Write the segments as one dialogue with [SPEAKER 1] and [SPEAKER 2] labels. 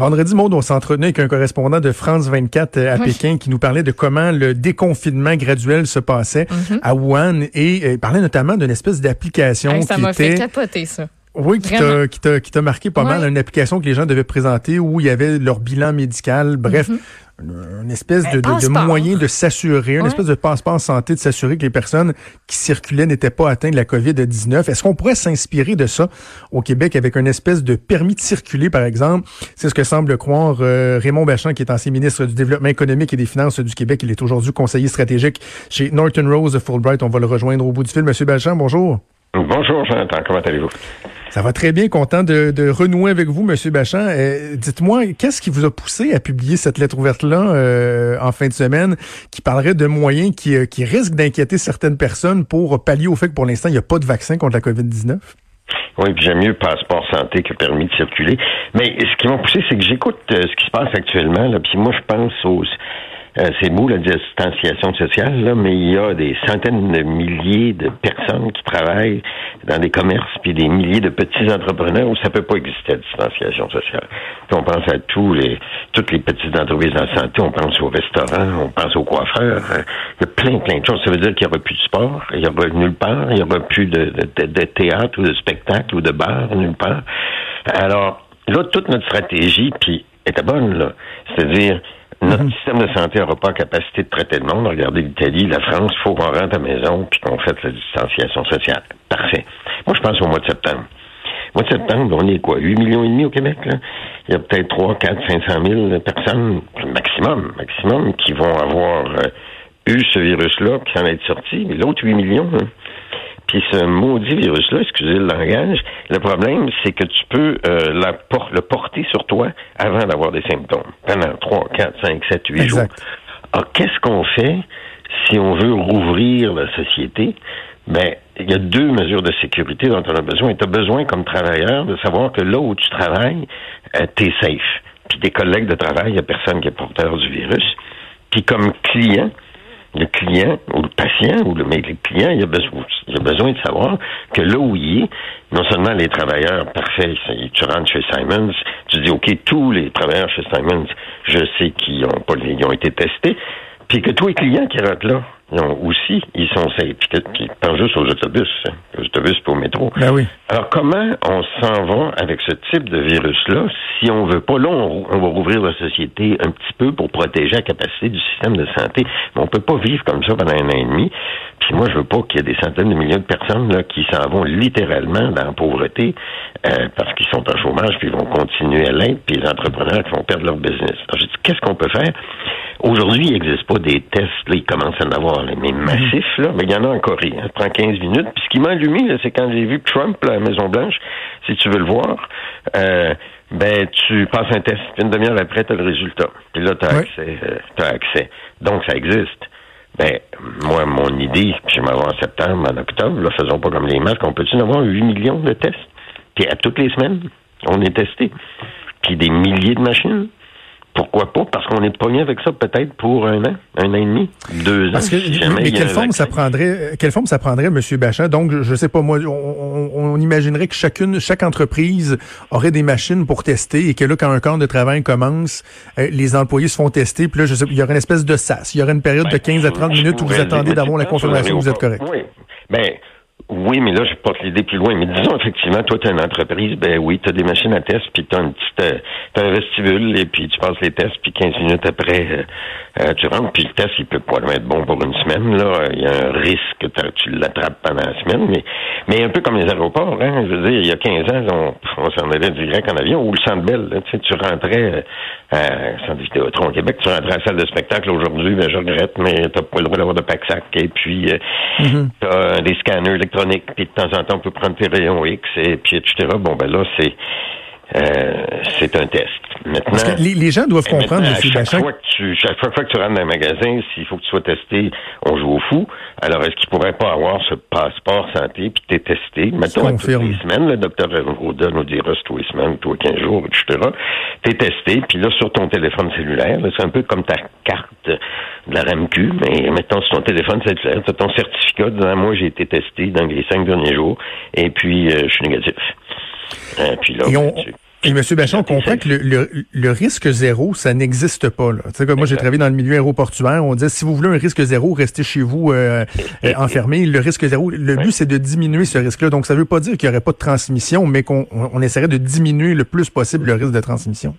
[SPEAKER 1] Vendredi, Maud, on s'entretenait avec un correspondant de France 24 euh, à Pékin qui nous parlait de comment le déconfinement graduel se passait
[SPEAKER 2] Mhm.
[SPEAKER 1] à Wuhan et euh, il parlait notamment d'une espèce d'application
[SPEAKER 2] Hey, ça
[SPEAKER 1] qui
[SPEAKER 2] m'a fait
[SPEAKER 1] était...
[SPEAKER 2] capoter, ça.
[SPEAKER 1] Oui, qui t'a, qui t'a, qui t'a marqué pas
[SPEAKER 2] Ouais.
[SPEAKER 1] mal, une application que les gens devaient présenter où il y avait leur bilan médical, bref, une, une espèce de, de- de,
[SPEAKER 2] passeport.
[SPEAKER 1] moyen de s'assurer, une
[SPEAKER 2] Ouais.
[SPEAKER 1] espèce de passeport santé, de s'assurer que les personnes qui circulaient n'étaient pas atteintes de la COVID-19. Est-ce qu'on pourrait s'inspirer de ça au Québec avec une espèce de permis de circuler, par exemple? C'est ce que semble croire euh, Raymond Bachand, qui est ancien ministre du Développement économique et des Finances du Québec. Il est aujourd'hui conseiller stratégique chez Norton Rose Fulbright. On va le rejoindre au bout du fil. Monsieur Bachand, bonjour.
[SPEAKER 3] Bonjour, Jonathan. Comment allez-vous?
[SPEAKER 1] Ça va très bien, content de, de renouer avec vous, Monsieur Bachand. Euh, Dites-moi, qu'est-ce qui vous a poussé à publier cette lettre ouverte-là euh, en fin de semaine qui parlerait de moyens qui, euh, qui risquent d'inquiéter certaines personnes pour pallier au fait que pour l'instant, il n'y a pas de vaccin contre la COVID-19?
[SPEAKER 3] Oui, puis j'aime mieux passeport santé que permis de circuler. Mais ce qui m'a poussé, c'est que j'écoute euh, ce qui se passe actuellement, là, puis moi, je pense aux... euh, c'est beau la distanciation sociale, là, mais il y a des centaines de milliers de personnes qui travaillent dans des commerces, puis des milliers de petits entrepreneurs où ça peut pas exister la distanciation sociale. On pense à tous les, toutes les petites entreprises en santé, on pense aux restaurants, on pense aux coiffeurs. hein. Il y a plein, plein de choses. Ça veut dire qu'il n'y aura plus de sport, il n'y aura nulle part, il n'y aura plus de théâtre ou de spectacle ou de bar nulle part. Alors, là, toute notre stratégie, puis était bonne, là. C'est-à-dire, notre système de santé n'aura pas la capacité de traiter le monde. Regardez l'Italie, la France, il faut qu'on rentre à la maison puis qu'on fasse la distanciation sociale. Parfait. Moi, je pense au mois de septembre. Au mois de septembre, on est quoi? 8 millions et demi au Québec, là? Il y a peut-être 3, 4, 500 000 personnes, maximum, maximum, qui vont avoir euh, eu ce virus-là, puis s'en être sortis. Mais l'autre 8 millions, hein, puis ce maudit virus-là, excusez le langage, le problème, c'est que tu peux euh, la por- le porter sur toi avant d'avoir des symptômes, pendant 3, 4, 5, 7, 8 jours. Alors, qu'est-ce qu'on fait si on veut rouvrir la société? Ben, il y a deux mesures de sécurité dont on a besoin. Tu as besoin, comme travailleur, de savoir que là où tu travailles, tu es safe. Puis tes collègues de travail, il n'y a personne qui est porteur du virus. Puis comme client, le client ou le patient ou le, mais le client, il a, besoin, il a besoin de savoir que là où il est, non seulement les travailleurs, parfait, tu rentres chez Simons, tu dis, OK, tous les travailleurs chez Simons, je sais qu'ils ont, pas, ont été testés, puis que tous les clients qui rentrent là, ils ont aussi, ils sont safe. Puis, que, puis pense juste aux autobus, hein, aux autobus pour au métro.
[SPEAKER 1] Ben oui.
[SPEAKER 3] Alors, comment on s'en va avec ce type de virus-là si on veut pas? Là, on, on va rouvrir la société un petit peu pour protéger la capacité du système de santé. Mais on peut pas vivre comme ça pendant un an et demi. Puis moi, je veux pas qu'il y ait des centaines de millions de personnes là, qui s'en vont littéralement dans la pauvreté euh, parce qu'ils sont en chômage, puis ils vont continuer à l'être, puis les entrepreneurs qui vont perdre leur business. Alors, je dis, qu'est-ce qu'on peut faire? Aujourd'hui, il n'existe pas des tests, là, ils commencent à en avoir, là, mais massifs, là, mais il y en a en Corée. Ça prend 15 minutes. Puis ce qui m'a allumé, là, c'est quand j'ai vu Trump, là, à la Maison-Blanche, si tu veux le voir, euh, ben, tu passes un test, puis une demi-heure après, tu as le résultat. Puis là, tu as euh, t'as accès. Donc, ça existe. Ben, moi, mon idée, puis je vais m'avoir en septembre, en octobre, là, faisons pas comme les masques, on peut-tu en avoir 8 millions de tests? Puis à toutes les semaines, on est testé. Puis des milliers de machines. Pourquoi pas? Parce qu'on est pogné avec ça peut-être pour un an, un an et demi, deux ans.
[SPEAKER 1] Parce que,
[SPEAKER 3] si jamais
[SPEAKER 1] mais quelle forme ça prendrait, quelle forme ça prendrait, Monsieur Bachat? Donc, je, sais pas, moi, on, imaginerait que chacune, chaque entreprise aurait des machines pour tester et que là, quand un camp de travail commence, euh, les employés se font tester, puis là, je sais, il y aurait une espèce de sas. Il y aurait une période de 15 à 30
[SPEAKER 3] Ben, Je
[SPEAKER 1] minutes où vous attendez d'avoir la confirmation que vous êtes correct.
[SPEAKER 3] Oui. Ben, oui, mais là, je porte l'idée plus loin. Mais disons, effectivement, toi, tu as une entreprise, ben oui, tu as des machines à test, puis tu as, une petite, euh, t'as un vestibule, et puis tu passes les tests, puis 15 minutes après, euh, euh, tu rentres, puis le test, il peut pas être bon pour une semaine. Là, Il y a un risque que tu l'attrapes pendant la semaine. Mais, mais un peu comme les aéroports, hein. Je veux dire, il y a 15 ans, on, on s'en allait direct en avion, ou le Centre Bell, là, tu sais, tu rentrais euh, à Centre Vidéotron au Québec, tu rentrais à la salle de spectacle aujourd'hui, ben je regrette, mais t'as pas le droit d'avoir de pack-sac, et puis euh, t'as euh, des scanners puis de temps en temps, on peut prendre tes rayons X, et puis etc. Bon, ben là, c'est euh, c'est un test. Maintenant,
[SPEAKER 1] Parce que les, les gens doivent comprendre,
[SPEAKER 3] à chaque fois que tu, chaque fois que tu rentres dans un magasin, s'il faut que tu sois testé, on joue au fou. Alors, est-ce qu'il pourrait pas avoir ce passeport santé puis t'es testé? Mettons, toutes les semaines, le docteur Roda nous dira tous les semaines, tous les 15 jours, etc. T'es testé, puis là, sur ton téléphone cellulaire, là, c'est un peu comme ta carte de la RAMQ, mais mettons sur ton téléphone cellulaire, tu as ton certificat disant, moi, j'ai été testé dans les cinq derniers jours, et puis, euh, je suis négatif. Euh, puis là,
[SPEAKER 1] Et
[SPEAKER 3] ben,
[SPEAKER 1] on-
[SPEAKER 3] tu-
[SPEAKER 1] Et M. Bachon, on comprend que le, risque zéro, ça n'existe pas. Là. Moi, j'ai travaillé dans le milieu aéroportuaire. On dit si vous voulez un risque zéro, restez chez vous euh, euh, enfermé. Le risque zéro, le but, c'est de diminuer ce risque-là. Donc, ça ne veut pas dire qu'il n'y aurait pas de transmission, mais qu'on on essaierait de diminuer le plus possible le risque de transmission.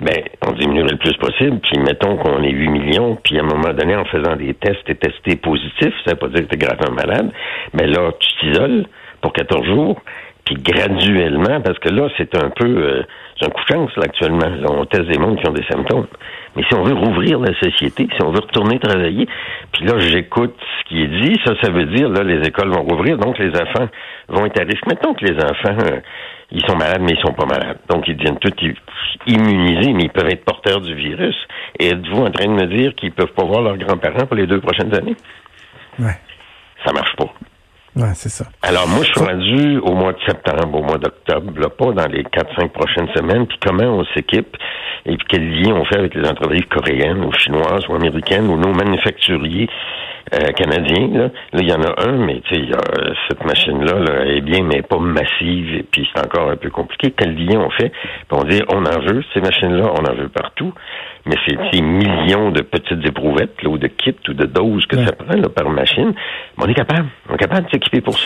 [SPEAKER 3] Ben, on diminuerait le plus possible, puis mettons qu'on est 8 millions, puis à un moment donné, en faisant des tests, t'es testé positif, ça veut pas dire que t'es gravement malade, mais là, tu t'isoles pour 14 jours, puis graduellement, parce que là, c'est un peu euh, c'est un coup de chance là, actuellement. Là, on teste des mondes qui ont des symptômes. Mais si on veut rouvrir la société, si on veut retourner travailler, puis là, j'écoute ce qui est dit, ça, ça veut dire, là, les écoles vont rouvrir, donc les enfants vont être à risque. Mettons que les enfants, euh, ils sont malades, mais ils sont pas malades. Donc, ils deviennent tous immunisés, mais ils peuvent être porteurs du virus. Et êtes-vous en train de me dire qu'ils peuvent pas voir leurs grands-parents pour les deux prochaines années?
[SPEAKER 1] Ouais.
[SPEAKER 3] Ça marche pas.
[SPEAKER 1] Ouais, c'est ça.
[SPEAKER 3] Alors, moi, je suis rendu au mois de septembre, au mois d'octobre, là, pas dans les quatre, cinq prochaines semaines, puis comment on s'équipe et puis quel lien on fait avec les entreprises coréennes ou chinoises ou américaines ou nos manufacturiers euh, canadiens. Là, il y en a un, mais tu sais, cette machine-là là, est bien, mais pas massive, et puis c'est encore un peu compliqué. Quel lien on fait? Puis on dit, on en veut, ces machines-là, on en veut partout, mais c'est des millions de petites éprouvettes, là, ou de kits, ou de doses que ça prend là, par machine. Mais on est capable, on est capable de s'équiper pour.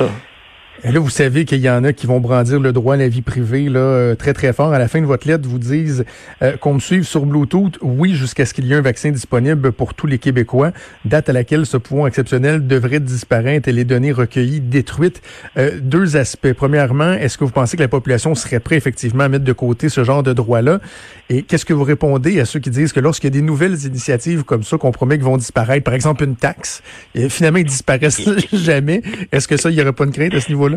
[SPEAKER 1] Et là, vous savez qu'il y en a qui vont brandir le droit à la vie privée là, euh, très, très fort. À la fin de votre lettre, vous disent euh, qu'on me suive sur Bluetooth, oui, jusqu'à ce qu'il y ait un vaccin disponible pour tous les Québécois, date à laquelle ce pouvoir exceptionnel devrait disparaître et les données recueillies détruites. Euh, deux aspects. Premièrement, est-ce que vous pensez que la population serait prête effectivement à mettre de côté ce genre de droit-là? Et qu'est-ce que vous répondez à ceux qui disent que lorsqu'il y a des nouvelles initiatives comme ça qu'on promet qu'ils vont disparaître, par exemple une taxe, et finalement ils disparaissent jamais, est-ce que ça, il n'y aurait pas une crainte à ce niveau-là?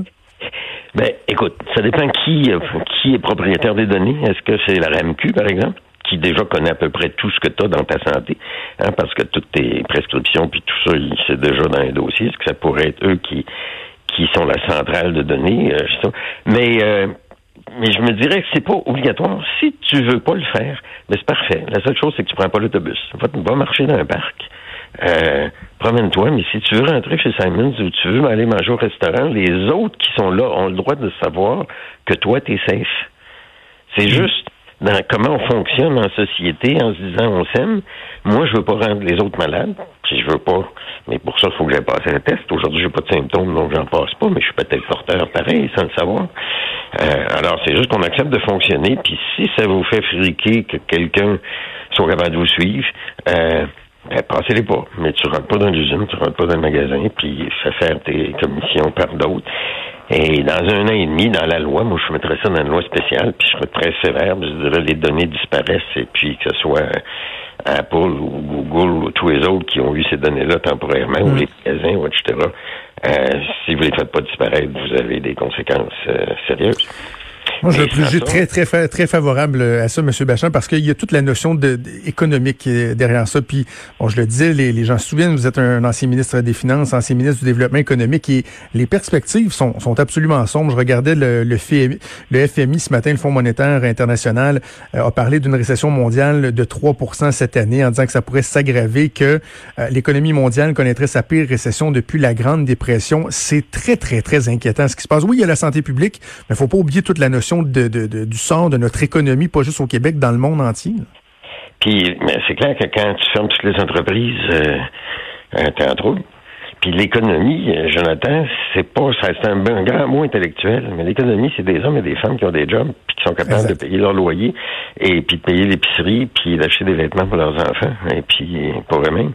[SPEAKER 3] Ben, écoute, ça dépend qui, euh, qui est propriétaire des données. Est-ce que c'est la RAMQ, par exemple, qui déjà connaît à peu près tout ce que tu as dans ta santé, hein, parce que toutes tes prescriptions puis tout ça, c'est déjà dans les dossiers. Est-ce que ça pourrait être eux qui, qui sont la centrale de données? Euh, mais euh, mais je me dirais que c'est pas obligatoire. Si tu veux pas le faire, ben c'est parfait. La seule chose, c'est que tu prends pas l'autobus. Va, va marcher dans un parc. Euh, promène-toi, mais si tu veux rentrer chez Simons ou tu veux aller manger au restaurant, les autres qui sont là ont le droit de savoir que toi, tu es safe. C'est mm. juste dans comment on fonctionne en société en se disant on s'aime. Moi, je veux pas rendre les autres malades, si je veux pas. Mais pour ça, il faut que j'aille passer un test. Aujourd'hui, j'ai pas de symptômes, donc j'en passe pas, mais je suis peut-être porteur pareil, sans le savoir. Euh, alors, c'est juste qu'on accepte de fonctionner, puis si ça vous fait friquer que quelqu'un soit capable de vous suivre, euh, ben, passez-les pas. Mais tu rentres pas dans l'usine, tu rentres pas dans le magasin, puis fais faire tes commissions par d'autres. Et dans un an et demi, dans la loi, moi, je mettrais ça dans une loi spéciale, puis je serais très sévère, je dirais les données disparaissent, et puis que ce soit Apple ou Google ou tous les autres qui ont eu ces données-là temporairement, ou mm. les magasins, ou etc., euh, si vous les faites pas disparaître, vous avez des conséquences euh, sérieuses.
[SPEAKER 1] Moi, je suis très, très, très favorable à ça, M. Bachin, parce qu'il y a toute la notion de, économique derrière ça. Puis, bon, je le disais, les, les, gens se souviennent, vous êtes un ancien ministre des Finances, ancien ministre du Développement économique, et les perspectives sont, sont absolument sombres. Je regardais le, le, FMI, le FMI ce matin, le Fonds monétaire international, euh, a parlé d'une récession mondiale de 3 cette année, en disant que ça pourrait s'aggraver, que euh, l'économie mondiale connaîtrait sa pire récession depuis la Grande Dépression. C'est très, très, très inquiétant ce qui se passe. Oui, il y a la santé publique, mais il faut pas oublier toute la notion de, du sort de notre économie, pas juste au Québec, dans le monde entier.
[SPEAKER 3] Puis, mais c'est clair que quand tu fermes toutes les entreprises, euh, euh t'es en trouble. Puis l'économie, euh, Jonathan, c'est pas, c'est un, un, grand mot intellectuel, mais l'économie, c'est des hommes et des femmes qui ont des jobs, puis qui sont capables de payer leur loyer, et puis de payer l'épicerie, puis d'acheter des vêtements pour leurs enfants, et puis pour eux-mêmes.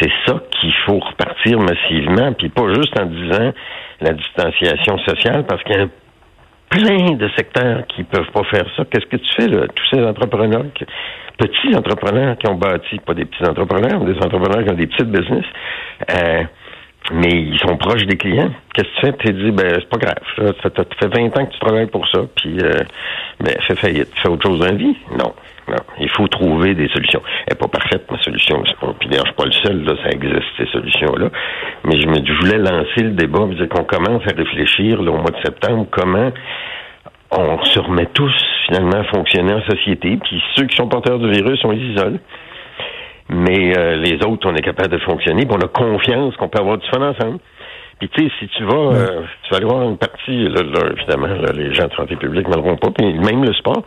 [SPEAKER 3] C'est ça qu'il faut repartir massivement, puis pas juste en disant la distanciation sociale, parce qu'il y a un plein de secteurs qui peuvent pas faire ça. Qu'est-ce que tu fais, là? Tous ces entrepreneurs, petits entrepreneurs qui ont bâti, pas des petits entrepreneurs, mais des entrepreneurs qui ont des petites business, euh, mais ils sont proches des clients. Qu'est-ce que tu fais? Tu dis, ben, c'est pas grave. Ça fait 20 ans que tu travailles pour ça, puis, euh, ben, fais faillite. Fais autre chose dans la vie? Non. Il faut trouver des solutions. Elle n'est pas parfaite, ma solution. Puis d'ailleurs, je suis pas le seul, là, ça existe, ces solutions-là. Mais je me je voulais lancer le débat, dire qu'on commence à réfléchir, là, au mois de septembre, comment on se remet tous, finalement, à fonctionner en société. Puis ceux qui sont porteurs du virus, on les isole. Mais euh, les autres, on est capable de fonctionner, puis on a confiance qu'on peut avoir du fun ensemble. Puis tu sais, si tu vas, euh, tu vas aller voir une partie, là, évidemment, les gens de santé publique ne m'auront pas, puis même le sport.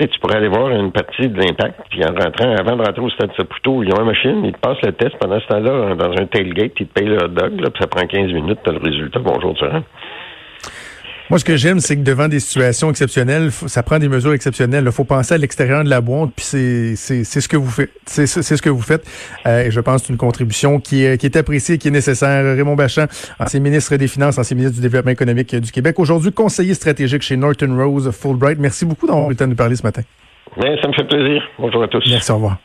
[SPEAKER 3] Tu, pourrais aller voir une partie de l'impact, puis en rentrant, avant de rentrer au stade Saputo, ils ont une machine, ils te passent le test pendant ce temps-là dans un tailgate, ils te payent le hot dog, là, ça prend 15 minutes, tu as le résultat, bonjour, tu rentres.
[SPEAKER 1] Moi, ce que j'aime, c'est que devant des situations exceptionnelles, ça prend des mesures exceptionnelles. Il faut penser à l'extérieur de la boîte, puis c'est c'est ce que vous faites. C'est ce que vous faites. Euh, et je pense que c'est une contribution qui est, qui est appréciée, qui est nécessaire. Raymond Bachand, ancien ministre des Finances, ancien ministre du Développement économique du Québec, aujourd'hui conseiller stratégique chez Norton Rose Fulbright. Merci beaucoup d'avoir eu le temps de nous parler ce matin.
[SPEAKER 3] Bien, ça me fait plaisir. Bonjour à tous.
[SPEAKER 1] Merci, au revoir.